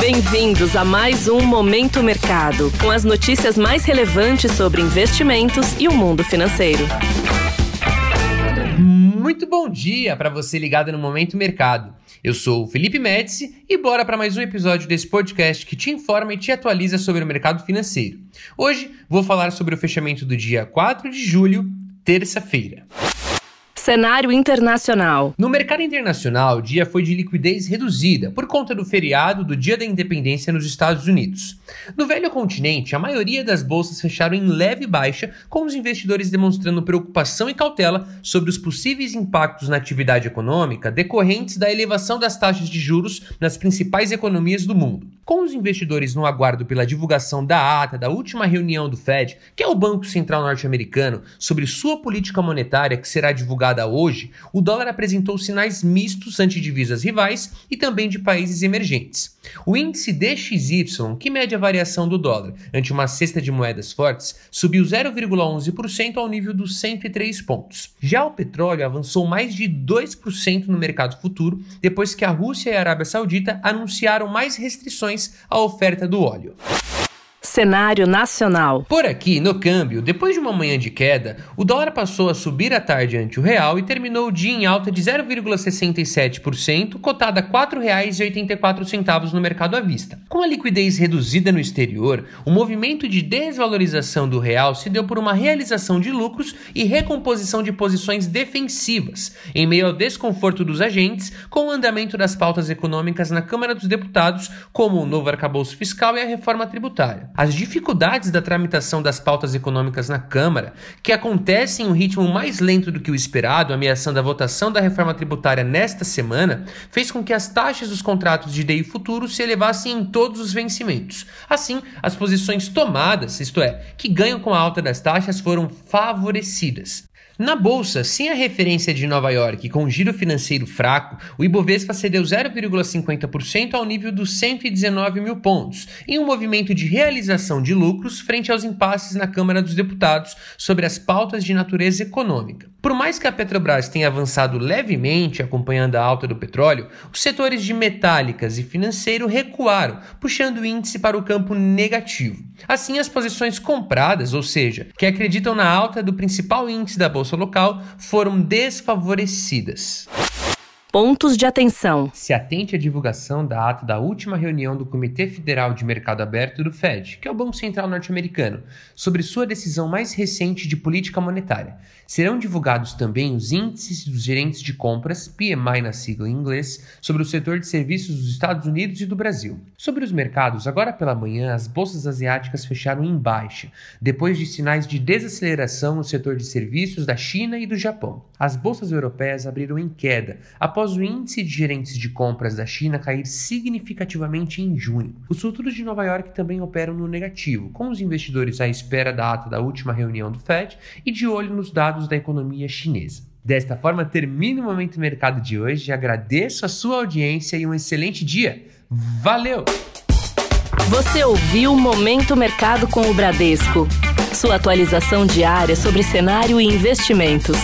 Bem-vindos a mais um Momento Mercado, com as notícias mais relevantes sobre investimentos e o mundo financeiro. Muito bom dia para você ligado no Momento Mercado. Eu sou o Felipe Médici e bora para mais um episódio desse podcast que te informa e te atualiza sobre o mercado financeiro. Hoje vou falar sobre o fechamento do dia 4 de julho, terça-feira. Cenário internacional. No mercado internacional, o dia foi de liquidez reduzida por conta do feriado do Dia da Independência nos Estados Unidos. No velho continente, a maioria das bolsas fecharam em leve baixa, com os investidores demonstrando preocupação e cautela sobre os possíveis impactos na atividade econômica decorrentes da elevação das taxas de juros nas principais economias do mundo. Com os investidores no aguardo pela divulgação da ata da última reunião do Fed, que é o Banco Central norte-americano, sobre sua política monetária que será divulgada hoje, o dólar apresentou sinais mistos ante divisas rivais e também de países emergentes. O índice DXY, que mede a variação do dólar ante uma cesta de moedas fortes, subiu 0,11% ao nível dos 103 pontos. Já o petróleo avançou mais de 2% no mercado futuro depois que a Rússia e a Arábia Saudita anunciaram mais restrições à oferta do óleo. Cenário nacional. Por aqui, no câmbio, depois de uma manhã de queda, o dólar passou a subir à tarde ante o real e terminou o dia em alta de 0,67%, cotada a R$ 4,84 no mercado à vista. Com a liquidez reduzida no exterior, o movimento de desvalorização do real se deu por uma realização de lucros e recomposição de posições defensivas, em meio ao desconforto dos agentes com o andamento das pautas econômicas na Câmara dos Deputados, como o novo arcabouço fiscal e a reforma tributária as dificuldades da tramitação das pautas econômicas na Câmara, que acontecem em um ritmo mais lento do que o esperado, ameaçando a votação da reforma tributária nesta semana, fez com que as taxas dos contratos de DI futuro se elevassem em todos os vencimentos. Assim, as posições tomadas, isto é, que ganham com a alta das taxas, foram favorecidas. Na bolsa, sem a referência de Nova York com giro financeiro fraco, o Ibovespa cedeu 0,50% ao nível dos 119 mil pontos, em um movimento de realização de lucros frente aos impasses na Câmara dos Deputados sobre as pautas de natureza econômica. Por mais que a Petrobras tenha avançado levemente acompanhando a alta do petróleo, os setores de metálicas e financeiro recuaram, puxando o índice para o campo negativo. Assim, as posições compradas, ou seja, que acreditam na alta do principal índice da bolsa local, foram desfavorecidas. Pontos de atenção. Se atente à divulgação da ata da última reunião do Comitê Federal de Mercado Aberto do Fed, que é o Banco Central norte-americano, sobre sua decisão mais recente de política monetária. Serão divulgados também os índices dos gerentes de compras, PMI na sigla em inglês, sobre o setor de serviços dos Estados Unidos e do Brasil. Sobre os mercados, agora pela manhã, as bolsas asiáticas fecharam em baixa, depois de sinais de desaceleração no setor de serviços da China e do Japão. As bolsas europeias abriram em queda, após o índice de gerentes de compras da China cair significativamente em junho. Os futuros de Nova York também operam no negativo, com os investidores à espera da ata da última reunião do Fed e de olho nos dados da economia chinesa. Desta forma, termino o Momento Mercado de hoje. Agradeço a sua audiência e um excelente dia. Valeu! Você ouviu Momento Mercado com o Bradesco. Sua atualização diária sobre cenário e investimentos.